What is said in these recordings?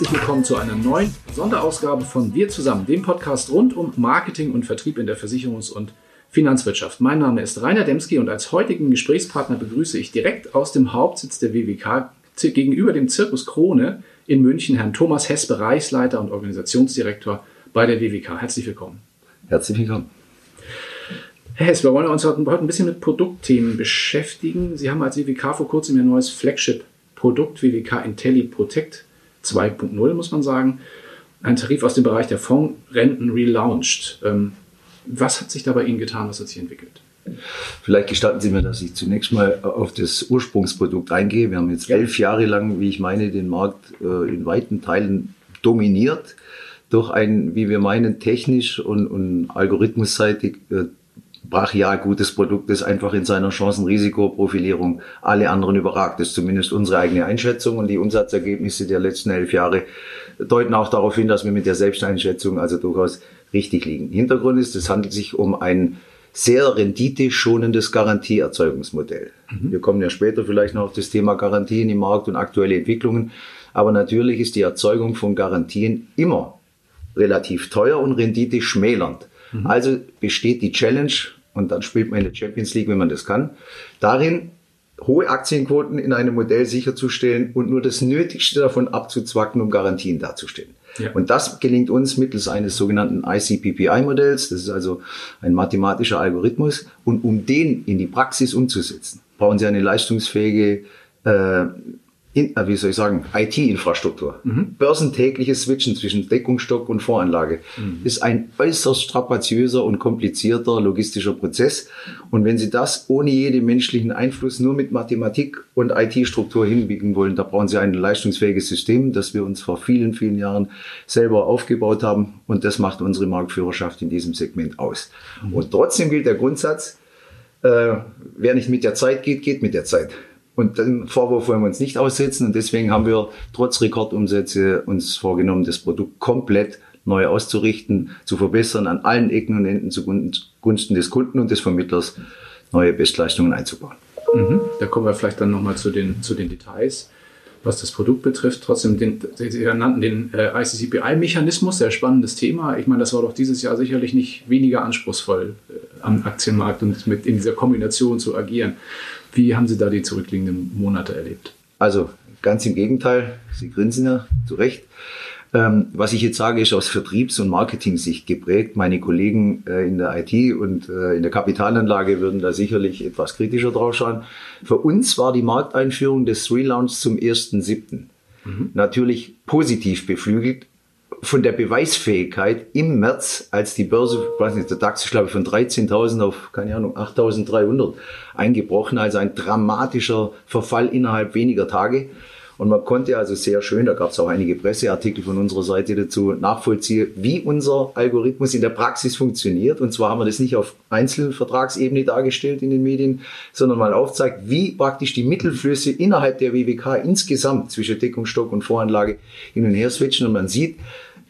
herzlich willkommen zu einer neuen Sonderausgabe von Wir zusammen, dem Podcast rund um Marketing und Vertrieb in der Versicherungs- und Finanzwirtschaft. Mein Name ist Rainer Demski und als heutigen Gesprächspartner begrüße ich direkt aus dem Hauptsitz der WWK gegenüber dem Zirkus Krone in München Herrn Thomas Hess, Bereichsleiter und Organisationsdirektor bei der WWK. Herzlich willkommen. Herzlich willkommen. Herr Hess, wir wollen uns heute ein bisschen mit Produktthemen beschäftigen. Sie haben als WWK vor kurzem Ihr neues Flagship-Produkt WWK Intelli Protect 2.0, muss man sagen, ein Tarif aus dem Bereich der Fondsrenten relaunched. Ähm, was hat sich da bei Ihnen getan? Was hat sich entwickelt? Vielleicht gestatten Sie mir, dass ich zunächst mal auf das Ursprungsprodukt eingehe. Wir haben jetzt elf Jahre lang, wie ich meine, den Markt äh, in weiten Teilen dominiert durch ein, wie wir meinen, technisch und, und algorithmusseitig äh, brachial gutes Produkt, das einfach in seiner Chancen-Risikoprofilierung alle anderen überragt. Das ist zumindest unsere eigene Einschätzung und die Umsatzergebnisse der letzten elf Jahre deuten auch darauf hin, dass wir mit der Selbsteinschätzung also durchaus richtig liegen. Hintergrund ist, es handelt sich um ein sehr renditeschonendes Garantieerzeugungsmodell. Mhm. Wir kommen ja später vielleicht noch auf das Thema Garantien im Markt und aktuelle Entwicklungen. Aber natürlich ist die Erzeugung von Garantien immer relativ teuer und Rendite schmälernd. Mhm. Also besteht die Challenge, und dann spielt man in der Champions League, wenn man das kann, darin, hohe Aktienquoten in einem Modell sicherzustellen und nur das Nötigste davon abzuzwacken, um Garantien darzustellen. Ja. Und das gelingt uns mittels eines sogenannten ICPPI-Modells. Das ist also ein mathematischer Algorithmus. Und um den in die Praxis umzusetzen, brauchen Sie eine leistungsfähige äh, in, äh, wie soll ich sagen, IT-Infrastruktur. Mhm. Börsentägliches Switchen zwischen Deckungsstock und Voranlage mhm. ist ein äußerst strapaziöser und komplizierter logistischer Prozess. Und wenn Sie das ohne jeden menschlichen Einfluss nur mit Mathematik und IT-Struktur hinbiegen wollen, da brauchen Sie ein leistungsfähiges System, das wir uns vor vielen, vielen Jahren selber aufgebaut haben. Und das macht unsere Marktführerschaft in diesem Segment aus. Mhm. Und trotzdem gilt der Grundsatz, äh, wer nicht mit der Zeit geht, geht mit der Zeit. Und den Vorwurf wollen wir uns nicht aussetzen. Und deswegen haben wir trotz Rekordumsätze uns vorgenommen, das Produkt komplett neu auszurichten, zu verbessern, an allen Ecken und Enden zugunsten des Kunden und des Vermittlers neue Bestleistungen einzubauen. Mhm. Da kommen wir vielleicht dann nochmal zu den, zu den Details was das Produkt betrifft. Trotzdem, den, Sie nannten den äh, ICCPI-Mechanismus, sehr spannendes Thema. Ich meine, das war doch dieses Jahr sicherlich nicht weniger anspruchsvoll äh, am Aktienmarkt und mit in dieser Kombination zu agieren. Wie haben Sie da die zurückliegenden Monate erlebt? Also ganz im Gegenteil, Sie grinsen ja zu Recht. Ähm, was ich jetzt sage, ist aus Vertriebs- und Marketing-Sicht geprägt. Meine Kollegen äh, in der IT und äh, in der Kapitalanlage würden da sicherlich etwas kritischer drauf schauen. Für uns war die Markteinführung des Relaunch zum 1.7. Mhm. natürlich positiv beflügelt von der Beweisfähigkeit im März, als die Börse, weiß nicht, der DAX ist glaube ich von 13.000 auf, keine Ahnung, 8.300 eingebrochen, also ein dramatischer Verfall innerhalb weniger Tage. Und man konnte also sehr schön, da gab es auch einige Presseartikel von unserer Seite dazu, nachvollziehen, wie unser Algorithmus in der Praxis funktioniert. Und zwar haben wir das nicht auf Einzelvertragsebene dargestellt in den Medien, sondern mal aufzeigt, wie praktisch die Mittelflüsse innerhalb der WWK insgesamt zwischen Deckungsstock und Voranlage hin und her switchen. Und man sieht,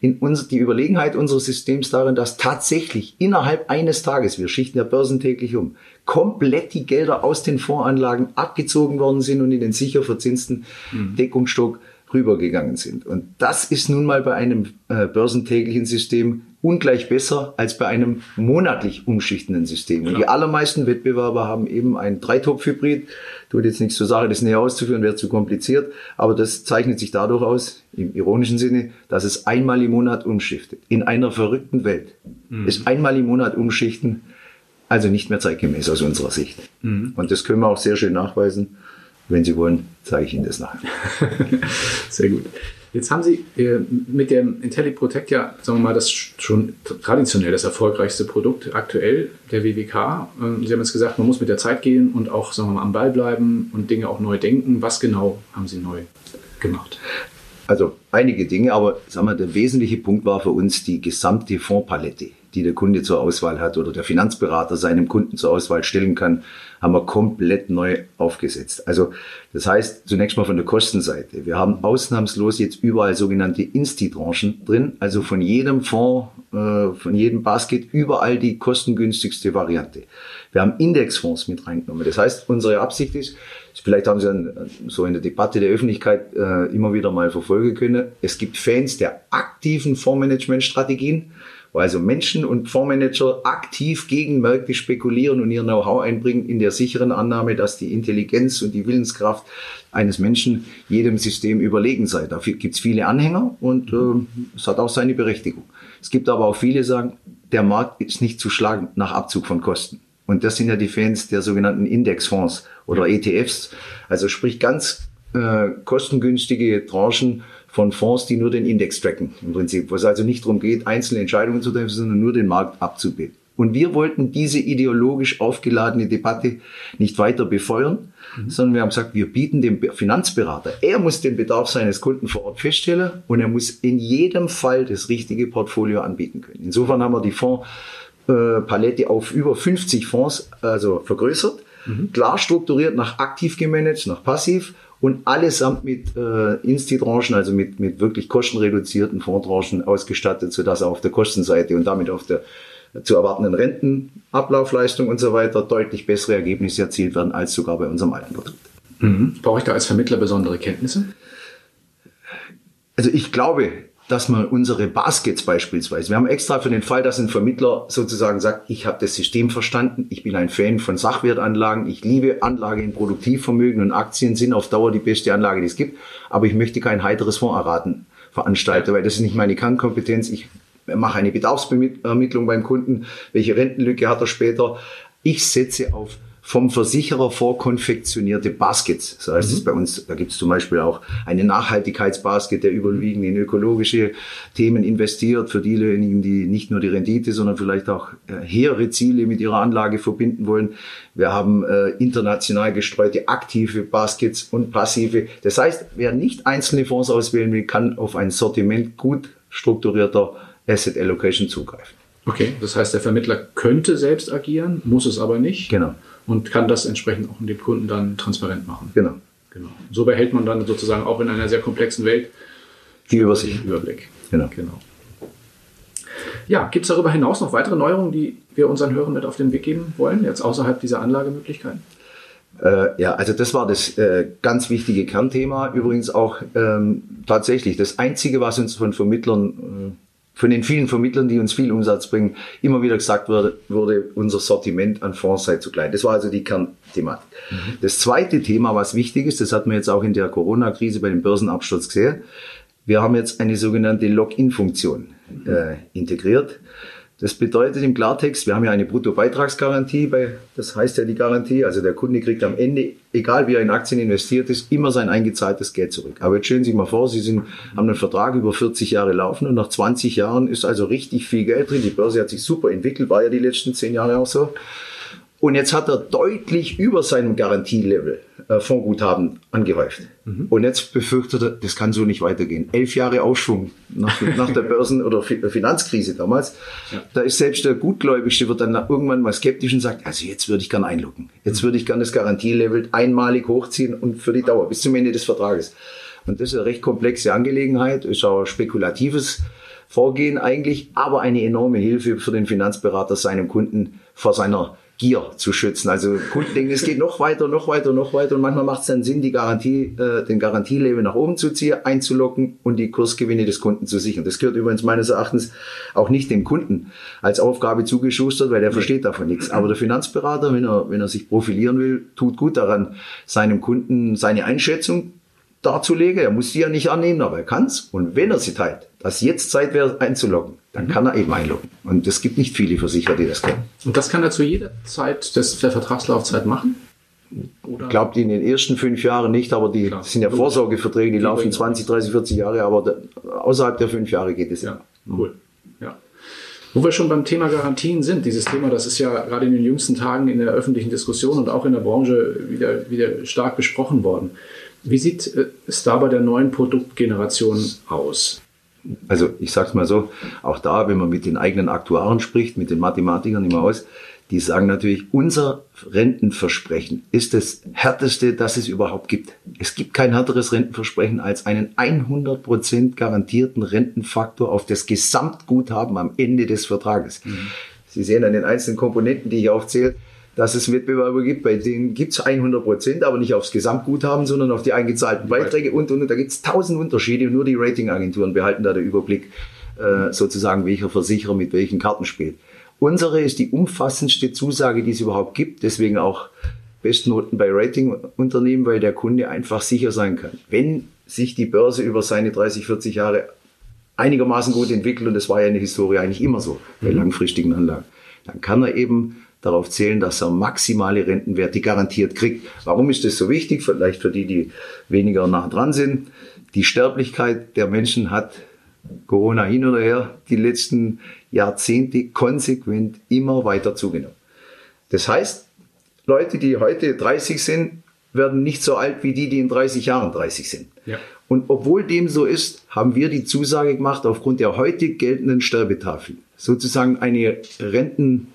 in uns, die Überlegenheit unseres Systems darin, dass tatsächlich innerhalb eines Tages, wir schichten ja börsentäglich um, komplett die Gelder aus den Voranlagen abgezogen worden sind und in den sicher verzinsten mhm. Deckungsstock rübergegangen sind. Und das ist nun mal bei einem äh, börsentäglichen System ungleich besser als bei einem monatlich umschichtenden System. Und die allermeisten Wettbewerber haben eben ein Dreitopf-Hybrid. Tut jetzt nichts zur Sache, das näher auszuführen, wäre zu kompliziert. Aber das zeichnet sich dadurch aus, im ironischen Sinne, dass es einmal im Monat umschichtet. In einer verrückten Welt mhm. ist einmal im Monat umschichten also nicht mehr zeitgemäß aus unserer Sicht. Mhm. Und das können wir auch sehr schön nachweisen. Wenn Sie wollen, zeige ich Ihnen das nachher. sehr gut. Jetzt haben Sie äh, mit dem IntelliProtect ja, sagen wir mal, das schon traditionell das erfolgreichste Produkt aktuell der WWK. Ähm, Sie haben jetzt gesagt, man muss mit der Zeit gehen und auch, sagen wir mal, am Ball bleiben und Dinge auch neu denken. Was genau haben Sie neu gemacht? Also einige Dinge, aber sagen wir, der wesentliche Punkt war für uns die gesamte Fondspalette die der Kunde zur Auswahl hat oder der Finanzberater seinem Kunden zur Auswahl stellen kann, haben wir komplett neu aufgesetzt. Also das heißt zunächst mal von der Kostenseite. Wir haben ausnahmslos jetzt überall sogenannte Insti-Tranchen drin, also von jedem Fonds, äh, von jedem Basket überall die kostengünstigste Variante. Wir haben Indexfonds mit reingenommen. Das heißt, unsere Absicht ist, vielleicht haben Sie dann so in der Debatte der Öffentlichkeit äh, immer wieder mal verfolgen können, es gibt Fans der aktiven Fondsmanagementstrategien wo also Menschen und Fondsmanager aktiv gegen Märkte spekulieren und ihr Know-how einbringen in der sicheren Annahme, dass die Intelligenz und die Willenskraft eines Menschen jedem System überlegen sei. Dafür gibt es viele Anhänger und äh, es hat auch seine Berechtigung. Es gibt aber auch viele, die sagen, der Markt ist nicht zu schlagen nach Abzug von Kosten. Und das sind ja die Fans der sogenannten Indexfonds oder ETFs. Also sprich ganz äh, kostengünstige Tranchen von Fonds, die nur den Index tracken im Prinzip, wo es also nicht darum geht, einzelne Entscheidungen zu treffen, sondern nur den Markt abzubilden. Und wir wollten diese ideologisch aufgeladene Debatte nicht weiter befeuern, mhm. sondern wir haben gesagt, wir bieten dem Finanzberater, er muss den Bedarf seines Kunden vor Ort feststellen und er muss in jedem Fall das richtige Portfolio anbieten können. Insofern haben wir die Fondspalette auf über 50 Fonds also vergrößert, mhm. klar strukturiert nach aktiv gemanagt, nach passiv und allesamt mit äh, Insti-Tranchen, also mit, mit wirklich kostenreduzierten Fondstranchen ausgestattet, sodass auch auf der Kostenseite und damit auf der zu erwartenden Rentenablaufleistung und so weiter deutlich bessere Ergebnisse erzielt werden als sogar bei unserem alten Produkt. Mhm. Brauche ich da als Vermittler besondere Kenntnisse? Also ich glaube, dass man unsere Baskets beispielsweise, wir haben extra für den Fall, dass ein Vermittler sozusagen sagt, ich habe das System verstanden, ich bin ein Fan von Sachwertanlagen, ich liebe Anlage in Produktivvermögen und Aktien sind auf Dauer die beste Anlage, die es gibt, aber ich möchte kein heiteres Fondserraten veranstalten, weil das ist nicht meine Kernkompetenz. Ich mache eine Bedarfsermittlung beim Kunden, welche Rentenlücke hat er später. Ich setze auf vom Versicherer vorkonfektionierte Baskets. So heißt mhm. es bei uns. Da gibt es zum Beispiel auch eine Nachhaltigkeitsbasket, der überwiegend in ökologische Themen investiert, für diejenigen, die nicht nur die Rendite, sondern vielleicht auch äh, hehre Ziele mit ihrer Anlage verbinden wollen. Wir haben äh, international gestreute aktive Baskets und passive. Das heißt, wer nicht einzelne Fonds auswählen will, kann auf ein Sortiment gut strukturierter Asset Allocation zugreifen. Okay, das heißt, der Vermittler könnte selbst agieren, muss es aber nicht. Genau und kann das entsprechend auch dem Kunden dann transparent machen. Genau. genau. So behält man dann sozusagen auch in einer sehr komplexen Welt die Übersicht. Überblick. Genau. genau. Ja, gibt es darüber hinaus noch weitere Neuerungen, die wir unseren Hörern mit auf den Weg geben wollen, jetzt außerhalb dieser Anlagemöglichkeiten? Äh, ja, also das war das äh, ganz wichtige Kernthema. Übrigens auch ähm, tatsächlich das Einzige, was uns von Vermittlern äh, von den vielen Vermittlern, die uns viel Umsatz bringen, immer wieder gesagt wurde, wurde unser Sortiment an Fonds sei zu klein. Das war also die Kernthematik. Mhm. Das zweite Thema, was wichtig ist, das hat man jetzt auch in der Corona-Krise bei dem Börsenabsturz gesehen. Wir haben jetzt eine sogenannte Login-Funktion äh, integriert. Das bedeutet im Klartext, wir haben ja eine Bruttobeitragsgarantie, bei, das heißt ja die Garantie, also der Kunde kriegt am Ende, egal wie er in Aktien investiert ist, immer sein eingezahltes Geld zurück. Aber jetzt stellen Sie sich mal vor, Sie sind, haben einen Vertrag über 40 Jahre laufen und nach 20 Jahren ist also richtig viel Geld drin. Die Börse hat sich super entwickelt, war ja die letzten 10 Jahre auch so. Und jetzt hat er deutlich über seinem Garantielevel äh, Fondsguthaben angehäuft. Mhm. Und jetzt befürchtet er, das kann so nicht weitergehen. Elf Jahre Aufschwung nach, nach der Börsen- oder Finanzkrise damals. Ja. Da ist selbst der Gutgläubigste wird dann irgendwann mal skeptisch und sagt, also jetzt würde ich gern einloggen. Jetzt mhm. würde ich gern das Garantielevel einmalig hochziehen und für die Dauer bis zum Ende des Vertrages. Und das ist eine recht komplexe Angelegenheit, ist auch spekulatives Vorgehen eigentlich, aber eine enorme Hilfe für den Finanzberater, seinem Kunden vor seiner Gier zu schützen. Also Kunden denken, es geht noch weiter, noch weiter, noch weiter und manchmal macht es dann Sinn, die Garantie, äh, den Garantielevel nach oben zu ziehen, einzulocken und die Kursgewinne des Kunden zu sichern. Das gehört übrigens meines Erachtens auch nicht dem Kunden als Aufgabe zugeschustert, weil der versteht davon nichts. Aber der Finanzberater, wenn er, wenn er sich profilieren will, tut gut daran, seinem Kunden seine Einschätzung darzulegen. Er muss sie ja nicht annehmen, aber er kann es. Und wenn er sie teilt, dass jetzt Zeit wäre einzuloggen, dann kann er eben einloggen. Und es gibt nicht viele Versicherer, die das können. Und das kann er zu jeder Zeit des, der Vertragslaufzeit machen? Oder? Ich glaube, die in den ersten fünf Jahren nicht, aber die Klar. sind ja Vorsorgeverträge, die, die laufen 20, 30, 40 Jahre, aber da, außerhalb der fünf Jahre geht es ja. Immer. Cool. Ja. Wo wir schon beim Thema Garantien sind, dieses Thema, das ist ja gerade in den jüngsten Tagen in der öffentlichen Diskussion und auch in der Branche wieder, wieder stark besprochen worden. Wie sieht es da bei der neuen Produktgeneration aus? Also ich sage es mal so, auch da, wenn man mit den eigenen Aktuaren spricht, mit den Mathematikern immer aus, die sagen natürlich, unser Rentenversprechen ist das härteste, das es überhaupt gibt. Es gibt kein härteres Rentenversprechen als einen 100% garantierten Rentenfaktor auf das Gesamtguthaben am Ende des Vertrages. Mhm. Sie sehen an den einzelnen Komponenten, die ich aufzähle, dass es Wettbewerber gibt, bei denen gibt es 100 Prozent, aber nicht aufs Gesamtguthaben, sondern auf die eingezahlten Beiträge und, und, und. Da gibt es tausend Unterschiede und nur die Ratingagenturen behalten da den Überblick, äh, sozusagen, welcher Versicherer mit welchen Karten spielt. Unsere ist die umfassendste Zusage, die es überhaupt gibt, deswegen auch Bestnoten bei Ratingunternehmen, weil der Kunde einfach sicher sein kann. Wenn sich die Börse über seine 30, 40 Jahre einigermaßen gut entwickelt, und das war ja in der Historie eigentlich immer so bei mhm. langfristigen Anlagen, dann kann er eben darauf zählen, dass er maximale Rentenwerte garantiert kriegt. Warum ist das so wichtig? Vielleicht für die, die weniger nah dran sind. Die Sterblichkeit der Menschen hat Corona hin oder her die letzten Jahrzehnte konsequent immer weiter zugenommen. Das heißt, Leute, die heute 30 sind, werden nicht so alt wie die, die in 30 Jahren 30 sind. Ja. Und obwohl dem so ist, haben wir die Zusage gemacht, aufgrund der heute geltenden Sterbetafel sozusagen eine Renten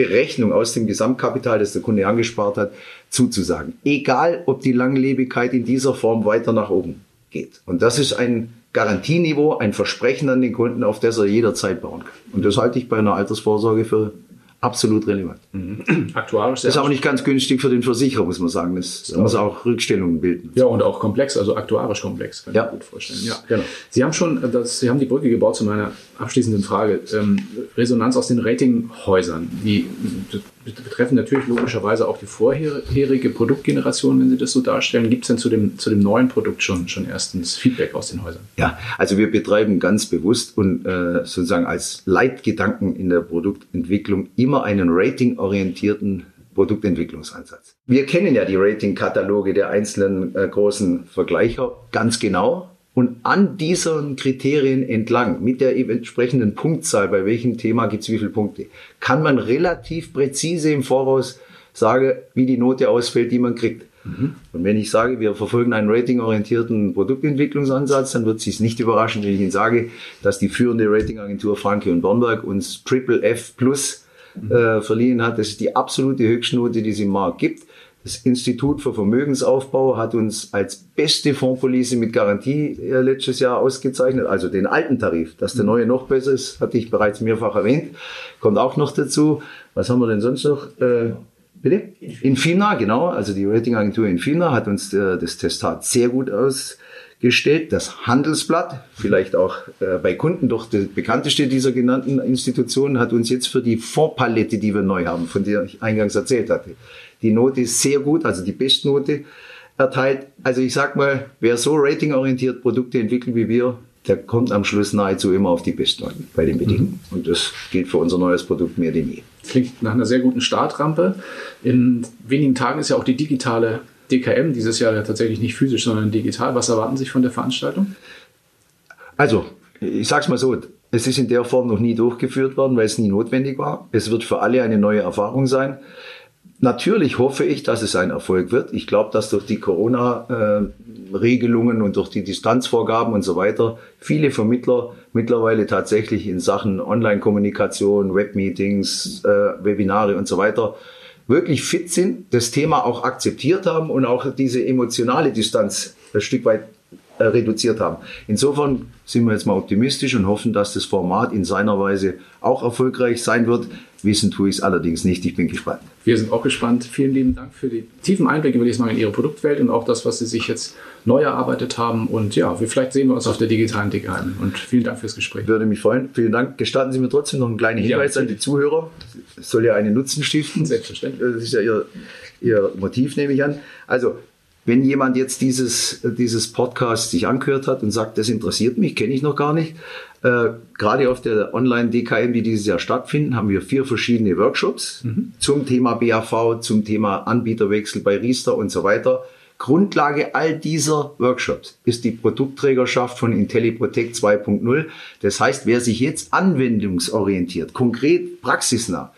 Berechnung aus dem Gesamtkapital, das der Kunde angespart hat, zuzusagen. Egal, ob die Langlebigkeit in dieser Form weiter nach oben geht. Und das ist ein Garantieniveau, ein Versprechen an den Kunden, auf das er jederzeit bauen kann. Und das halte ich bei einer Altersvorsorge für absolut relevant. Mhm. Aktuarisch. Das ist aber nicht ganz günstig für den Versicherer, muss man sagen. Das, das muss auch Rückstellungen bilden. Ja, und auch komplex, also aktuarisch komplex, kann ja. ich mir gut vorstellen. Ja, genau. Sie haben schon, das, Sie haben die Brücke gebaut zu meiner abschließenden Frage. Ähm, Resonanz aus den Ratinghäusern, die betreffen natürlich logischerweise auch die vorherige Produktgeneration, wenn Sie das so darstellen. Gibt es denn zu dem, zu dem neuen Produkt schon, schon erstens Feedback aus den Häusern? Ja, also wir betreiben ganz bewusst und äh, sozusagen als Leitgedanken in der Produktentwicklung immer einen ratingorientierten Produktentwicklungsansatz. Wir kennen ja die Ratingkataloge der einzelnen äh, großen Vergleicher ganz genau und an diesen Kriterien entlang, mit der entsprechenden Punktzahl, bei welchem Thema gibt es wie viele Punkte, kann man relativ präzise im Voraus sagen, wie die Note ausfällt, die man kriegt. Mhm. Und wenn ich sage, wir verfolgen einen ratingorientierten Produktentwicklungsansatz, dann wird es sich nicht überraschen, wenn ich Ihnen sage, dass die führende Ratingagentur Franke und Bornberg uns Triple F Plus mhm. äh, verliehen hat. Das ist die absolute Höchstnote, die es im Markt gibt. Das Institut für Vermögensaufbau hat uns als beste Fondspolice mit Garantie äh, letztes Jahr ausgezeichnet, also den alten Tarif. Dass der mhm. neue noch besser ist, hatte ich bereits mehrfach erwähnt, kommt auch noch dazu. Was haben wir denn sonst noch? Äh, bitte? Infina, genau. Also die Ratingagentur Infina hat uns äh, das Testat sehr gut ausgestellt. Das Handelsblatt, vielleicht auch äh, bei Kunden doch das bekannteste dieser genannten Institutionen, hat uns jetzt für die Fondspalette, die wir neu haben, von der ich eingangs erzählt hatte, die Note ist sehr gut, also die Bestnote erteilt. Also ich sag mal, wer so ratingorientiert Produkte entwickelt wie wir, der kommt am Schluss nahezu immer auf die Bestnoten bei den Bedingungen. Mhm. Und das gilt für unser neues Produkt mehr denn je. Klingt nach einer sehr guten Startrampe. In wenigen Tagen ist ja auch die digitale DKM, dieses Jahr ja tatsächlich nicht physisch, sondern digital. Was erwarten Sie von der Veranstaltung? Also, ich sag's mal so, es ist in der Form noch nie durchgeführt worden, weil es nie notwendig war. Es wird für alle eine neue Erfahrung sein. Natürlich hoffe ich, dass es ein Erfolg wird. Ich glaube, dass durch die Corona-Regelungen und durch die Distanzvorgaben und so weiter viele Vermittler mittlerweile tatsächlich in Sachen Online-Kommunikation, Webmeetings, äh, Webinare und so weiter wirklich fit sind, das Thema auch akzeptiert haben und auch diese emotionale Distanz ein Stück weit äh, reduziert haben. Insofern sind wir jetzt mal optimistisch und hoffen, dass das Format in seiner Weise auch erfolgreich sein wird. Wissen tue ich es allerdings nicht. Ich bin gespannt. Wir sind auch gespannt. Vielen lieben Dank für die tiefen Einblicke, würde ich sagen, in Ihre Produktwelt und auch das, was Sie sich jetzt neu erarbeitet haben. Und ja, wir, vielleicht sehen wir uns auf der digitalen DKM. Und vielen Dank fürs Gespräch. Würde mich freuen. Vielen Dank. Gestatten Sie mir trotzdem noch einen kleinen Hinweis ja, an die Zuhörer. Es soll ja einen Nutzen stiften. Selbstverständlich. Das ist ja Ihr, Ihr Motiv, nehme ich an. Also, wenn jemand jetzt dieses, dieses Podcast sich angehört hat und sagt, das interessiert mich, kenne ich noch gar nicht, äh, gerade auf der Online-DKM, die dieses Jahr stattfinden, haben wir vier verschiedene Workshops mhm. zum Thema BAV, zum Thema Anbieterwechsel bei Riester und so weiter. Grundlage all dieser Workshops ist die Produktträgerschaft von IntelliProtect 2.0. Das heißt, wer sich jetzt anwendungsorientiert, konkret praxisnah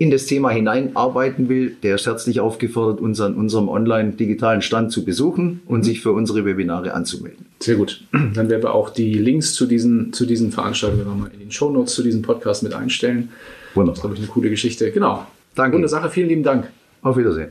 in das Thema hineinarbeiten will, der ist herzlich aufgefordert, uns an unserem online-digitalen Stand zu besuchen und sich für unsere Webinare anzumelden. Sehr gut. Dann werden wir auch die Links zu diesen, zu diesen Veranstaltungen nochmal in den Shownotes zu diesem Podcast mit einstellen. Wunderbar. Das ist, glaube ich, eine coole Geschichte. Genau. Danke. Runde Sache. Vielen lieben Dank. Auf Wiedersehen.